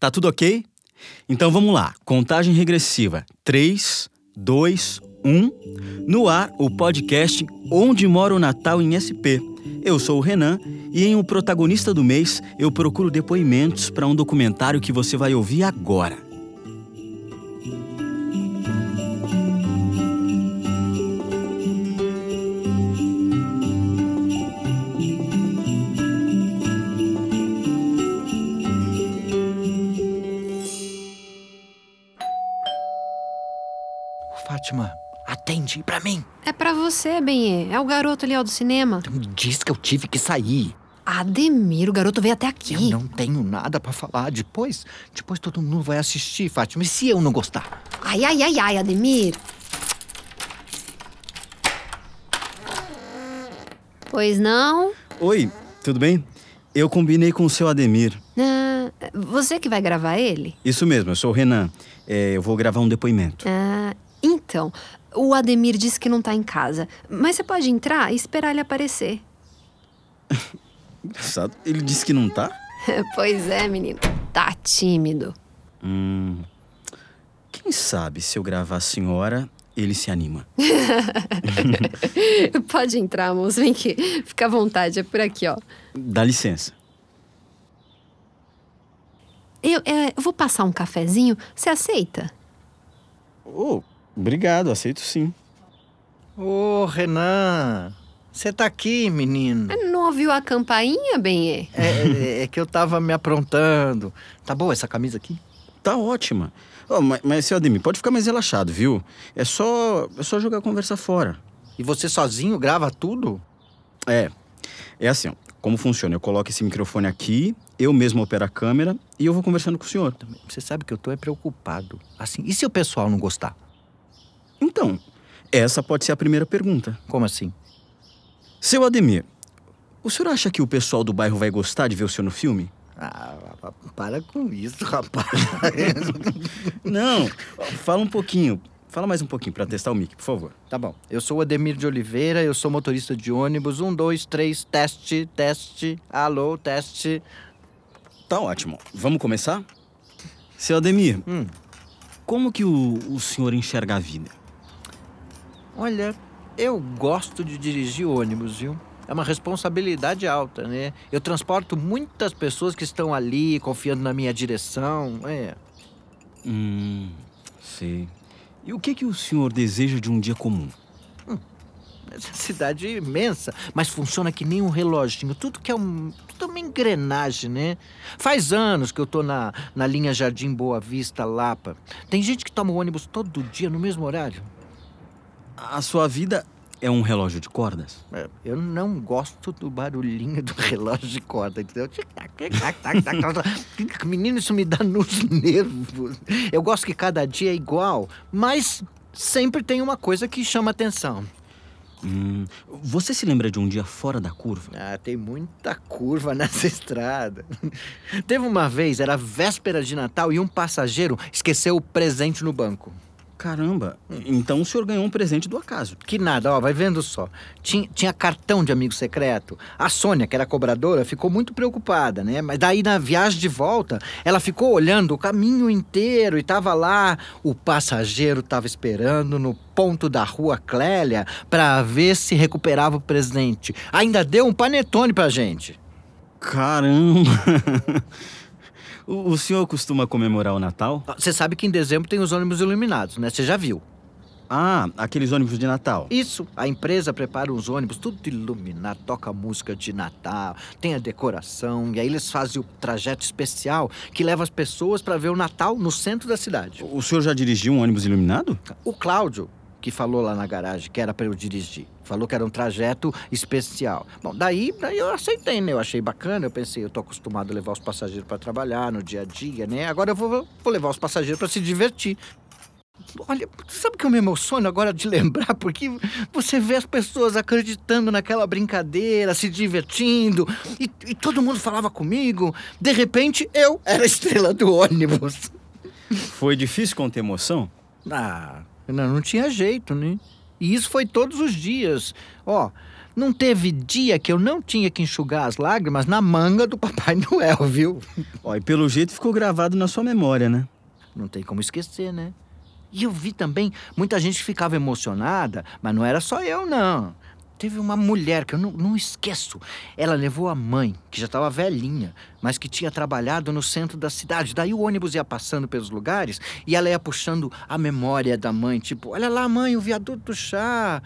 Tá tudo ok? Então vamos lá. Contagem regressiva. 3, 2, 1. No ar, o podcast Onde Mora o Natal em SP. Eu sou o Renan e em O Protagonista do Mês eu procuro depoimentos para um documentário que você vai ouvir agora. Atende pra mim. É pra você, Benê. É o garoto ali, ó, do cinema. Me diz que eu tive que sair. Ademir, o garoto veio até aqui. Eu não tenho nada pra falar. Depois, depois todo mundo vai assistir, Fátima. E se eu não gostar? Ai, ai, ai, ai, Ademir. Pois não? Oi, tudo bem? Eu combinei com o seu Ademir. Ah, você que vai gravar ele? Isso mesmo, eu sou o Renan. É, eu vou gravar um depoimento. Ah, então, o Ademir disse que não tá em casa. Mas você pode entrar e esperar ele aparecer. Engraçado. Ele disse que não tá? pois é, menino. Tá tímido. Hum. Quem sabe se eu gravar a senhora, ele se anima. pode entrar, moço. Vem aqui. Fica à vontade, é por aqui, ó. Dá licença. Eu, é, eu vou passar um cafezinho. Você aceita? Oh, obrigado, aceito sim. Ô, Renan, você tá aqui, menino. Não ouviu a campainha, Benê? É, é, é que eu tava me aprontando. Tá boa essa camisa aqui? Tá ótima. Oh, mas, mas, seu Ademir, pode ficar mais relaxado, viu? É só, é só jogar a conversa fora. E você sozinho grava tudo? É. É assim, ó, como funciona? Eu coloco esse microfone aqui, eu mesmo opero a câmera e eu vou conversando com o senhor. Você sabe que eu tô é preocupado. Assim, e se o pessoal não gostar? Então, essa pode ser a primeira pergunta. Como assim? Seu Ademir, o senhor acha que o pessoal do bairro vai gostar de ver o senhor no filme? Ah, para com isso, rapaz. não, fala um pouquinho. Fala mais um pouquinho para testar o mic, por favor. Tá bom. Eu sou o Ademir de Oliveira, eu sou motorista de ônibus. Um, dois, três, teste, teste. Alô, teste. Tá ótimo. Vamos começar? Seu Ademir, Hum. como que o, o senhor enxerga a vida? Olha, eu gosto de dirigir ônibus, viu? É uma responsabilidade alta, né? Eu transporto muitas pessoas que estão ali confiando na minha direção. É. Hum, sei. E o que que o senhor deseja de um dia comum? Essa cidade é imensa, mas funciona que nem um reloginho. Tudo que é um, tudo é uma engrenagem, né? Faz anos que eu tô na, na linha Jardim Boa Vista, Lapa. Tem gente que toma o ônibus todo dia no mesmo horário. A sua vida é um relógio de cordas? É, Eu não gosto do barulhinho do relógio de corda, entendeu? Menino, isso me dá nos nervos. Eu gosto que cada dia é igual, mas sempre tem uma coisa que chama atenção. Hum, você se lembra de um dia fora da curva? Ah, tem muita curva nessa estrada. Teve uma vez, era véspera de Natal, e um passageiro esqueceu o presente no banco. Caramba, então o senhor ganhou um presente do acaso. Que nada, ó, vai vendo só. Tinha, tinha cartão de amigo secreto. A Sônia, que era cobradora, ficou muito preocupada, né? Mas daí na viagem de volta, ela ficou olhando o caminho inteiro e tava lá. O passageiro tava esperando no ponto da rua Clélia pra ver se recuperava o presente. Ainda deu um panetone pra gente. Caramba! o, o senhor costuma comemorar o Natal? Você sabe que em dezembro tem os ônibus iluminados, né? Você já viu. Ah, aqueles ônibus de Natal. Isso, a empresa prepara os ônibus tudo iluminado, toca música de Natal, tem a decoração, e aí eles fazem o trajeto especial que leva as pessoas para ver o Natal no centro da cidade. O senhor já dirigiu um ônibus iluminado? O Cláudio, que falou lá na garagem que era para eu dirigir, falou que era um trajeto especial. Bom, daí, daí eu aceitei, né? Eu achei bacana, eu pensei, eu tô acostumado a levar os passageiros para trabalhar no dia a dia, né? Agora eu vou, vou levar os passageiros para se divertir. Olha, sabe que eu me emociono agora de lembrar? Porque você vê as pessoas acreditando naquela brincadeira, se divertindo, e, e todo mundo falava comigo. De repente, eu era a estrela do ônibus. Foi difícil conter emoção? Ah, não, não tinha jeito, né? E isso foi todos os dias. Ó, Não teve dia que eu não tinha que enxugar as lágrimas na manga do Papai Noel, viu? Ó, e pelo jeito ficou gravado na sua memória, né? Não tem como esquecer, né? E eu vi também muita gente que ficava emocionada, mas não era só eu, não. Teve uma mulher que eu não, não esqueço. Ela levou a mãe, que já estava velhinha, mas que tinha trabalhado no centro da cidade. Daí o ônibus ia passando pelos lugares e ela ia puxando a memória da mãe. Tipo, olha lá, mãe, o viaduto do chá.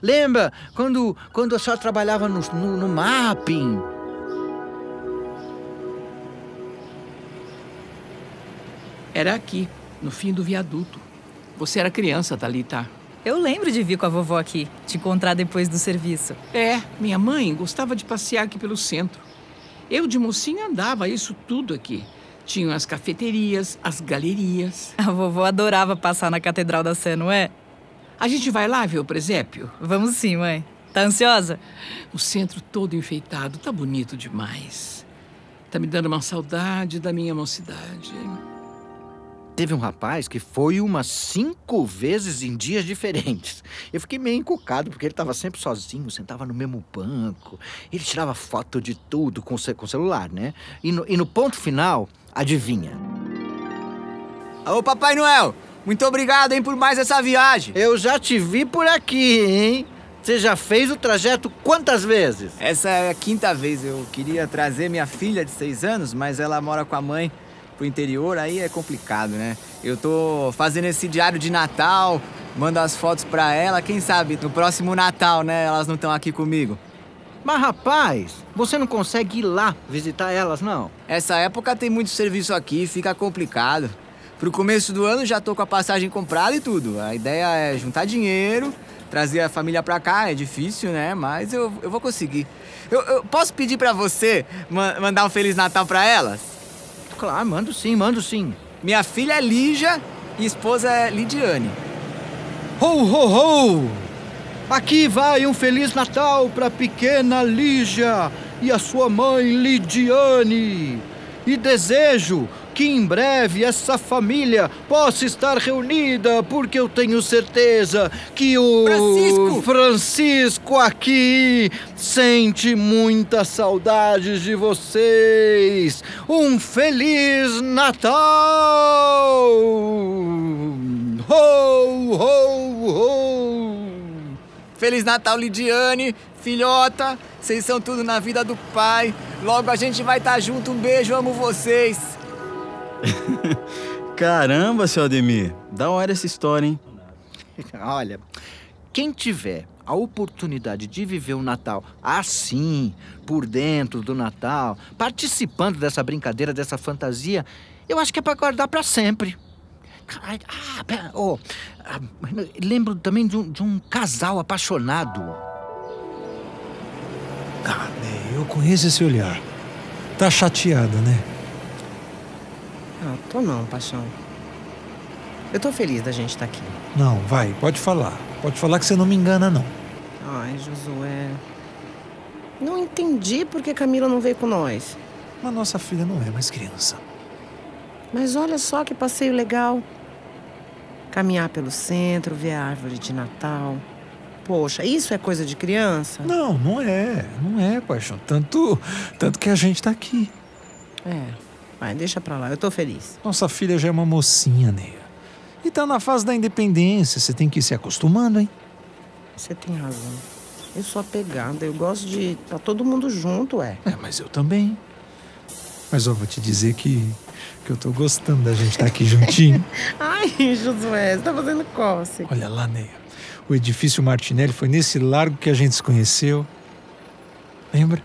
Lembra quando, quando a senhora trabalhava no, no, no mapping? Era aqui, no fim do viaduto. Você era criança, Thalita. Eu lembro de vir com a vovó aqui, te encontrar depois do serviço. É, minha mãe gostava de passear aqui pelo centro. Eu, de mocinha, andava isso tudo aqui. Tinham as cafeterias, as galerias. A vovó adorava passar na Catedral da Sé, não é? A gente vai lá ver o presépio? Vamos sim, mãe. Tá ansiosa? O centro todo enfeitado, tá bonito demais. Tá me dando uma saudade da minha mocidade. Teve um rapaz que foi umas cinco vezes em dias diferentes. Eu fiquei meio encucado, porque ele estava sempre sozinho, sentava no mesmo banco. Ele tirava foto de tudo com o celular, né? E no, e no ponto final, adivinha? Ô, Papai Noel, muito obrigado, hein, por mais essa viagem. Eu já te vi por aqui, hein? Você já fez o trajeto quantas vezes? Essa é a quinta vez. Eu queria trazer minha filha de seis anos, mas ela mora com a mãe pro interior, aí é complicado, né? Eu tô fazendo esse diário de Natal, mando as fotos pra ela, quem sabe no próximo Natal, né? Elas não estão aqui comigo. Mas rapaz, você não consegue ir lá visitar elas, não? Essa época tem muito serviço aqui, fica complicado. Pro começo do ano já tô com a passagem comprada e tudo. A ideia é juntar dinheiro, trazer a família pra cá, é difícil, né? Mas eu, eu vou conseguir. Eu, eu posso pedir pra você ma mandar um Feliz Natal pra elas? Claro, mando sim, mando sim. Minha filha é Lígia e esposa é Lidiane. Ho, ho, ho! Aqui vai um Feliz Natal para pequena Lígia e a sua mãe Lidiane. E desejo que em breve essa família possa estar reunida, porque eu tenho certeza que o Francisco, Francisco aqui sente muitas saudades de vocês. Um feliz Natal! Ho, ho, ho! Feliz Natal, Lidiane, filhota. Vocês são tudo na vida do pai. Logo a gente vai estar tá junto. Um beijo, amo vocês. Caramba, seu Ademir. Da hora essa história, hein? Olha, quem tiver a oportunidade de viver o Natal assim, por dentro do Natal, participando dessa brincadeira, dessa fantasia, eu acho que é para guardar para sempre. Ah, pera, oh, ah, lembro também de um, de um casal apaixonado. Ah, eu conheço esse olhar. Tá chateada, né? Não, tô não, paixão. Eu tô feliz da gente estar tá aqui. Não, vai, pode falar. Pode falar que você não me engana, não. Ai, Josué. Não entendi por que Camila não veio com nós. Mas nossa filha não é mais criança. Mas olha só que passeio legal. Caminhar pelo centro, ver a árvore de Natal. Poxa, isso é coisa de criança? Não, não é. Não é, paixão. Tanto, tanto que a gente tá aqui. É. Vai, deixa pra lá, eu tô feliz. Nossa filha já é uma mocinha, Neia. E tá na fase da independência, você tem que ir se acostumando, hein? Você tem razão. Eu sou apegada, eu gosto de tá todo mundo junto, é. É, mas eu também. Mas eu vou te dizer que, que eu tô gostando da gente estar tá aqui juntinho. Ai, Josué, você tá fazendo cócega. Olha lá, Neia. O edifício Martinelli foi nesse largo que a gente se conheceu. Lembra?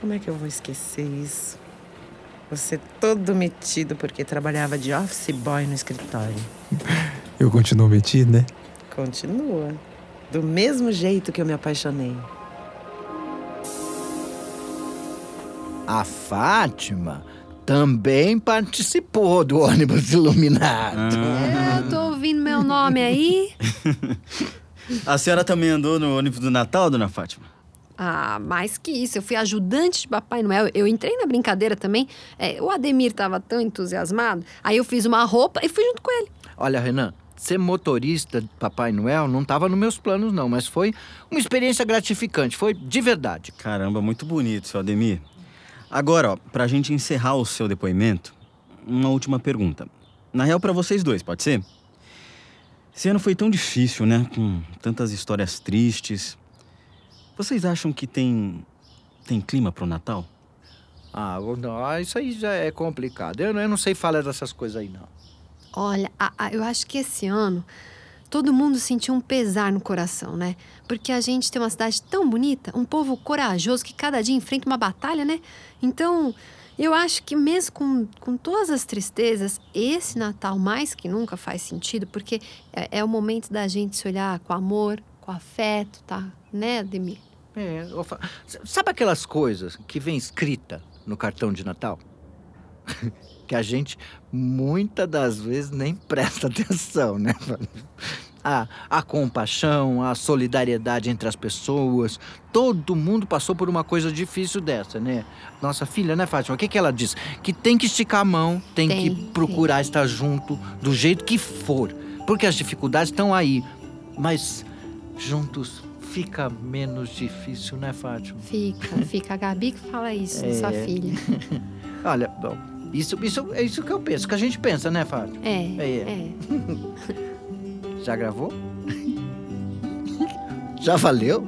Como é que eu vou esquecer isso? Você todo metido porque trabalhava de office boy no escritório. Eu continuo metido, né? Continua. Do mesmo jeito que eu me apaixonei. A Fátima também participou do ônibus iluminado. Ah. É, tô ouvindo meu nome aí. A senhora também andou no ônibus do Natal, dona Fátima? Ah, mais que isso, eu fui ajudante de Papai Noel. Eu entrei na brincadeira também. É, o Ademir estava tão entusiasmado, aí eu fiz uma roupa e fui junto com ele. Olha, Renan, ser motorista de Papai Noel não estava nos meus planos, não, mas foi uma experiência gratificante, foi de verdade. Caramba, muito bonito, seu Ademir. Agora, ó, pra gente encerrar o seu depoimento, uma última pergunta. Na real, pra vocês dois, pode ser? Esse ano foi tão difícil, né? Com tantas histórias tristes. Vocês acham que tem. tem clima pro Natal? Ah, não, ah, isso aí já é complicado. Eu, não- eu não sei falar dessas coisas aí, não. Olha, a- a- eu acho que esse ano todo mundo sentiu um pesar no coração, né? Porque a gente tem uma cidade tão bonita, um povo corajoso que cada dia enfrenta uma batalha, né? Então, eu acho que mesmo com, com todas as tristezas, esse Natal mais que nunca faz sentido, porque é, é o momento da gente se olhar com amor, com afeto, tá? Né, Ademir? É, eu fa- Sabe aquelas coisas que vem escrita no cartão de Natal? que a gente, muitas das vezes, nem presta atenção, né? A, a compaixão, a solidariedade entre as pessoas. Todo mundo passou por uma coisa difícil dessa, né? Nossa filha, né, Fátima? O que, que ela diz? Que tem que esticar a mão, tem, Tem, que procurar estar junto, do jeito que for. Porque as dificuldades estão aí. Mas juntos fica menos difícil, né, Fátima? Fica, fica. A Gabi que fala isso, sua É. filha. Olha, bom, isso, isso é isso que eu penso, que a gente pensa, né, Fátima? É, É. é. Já gravou? Já valeu?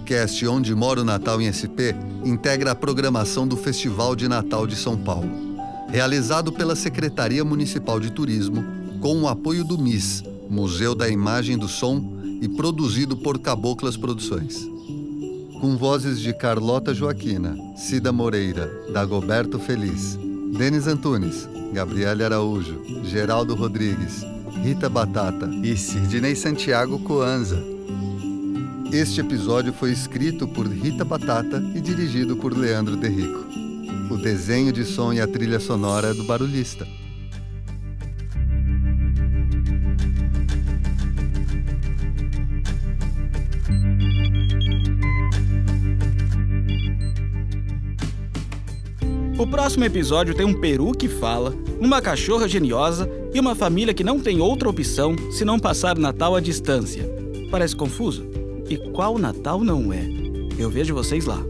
Podcast Onde Mora o Natal em SP integra a programação do Festival de Natal de São Paulo, realizado pela Secretaria Municipal de Turismo, com o apoio do MIS, Museu da Imagem do Som, e produzido por Caboclas Produções. Com vozes de Carlota Joaquina, Cida Moreira, Dagoberto Feliz, Denis Antunes, Gabriele Araújo, Geraldo Rodrigues, Rita Batata e Sidney Santiago Coanza. Este episódio foi escrito por Rita Batata e dirigido por Leandro Derrico. O desenho de som e a trilha sonora é do Barulhista. O próximo episódio tem um peru que fala, uma cachorra geniosa e uma família que não tem outra opção se não passar Natal à distância. Parece confuso? E qual Natal não é? Eu vejo vocês lá.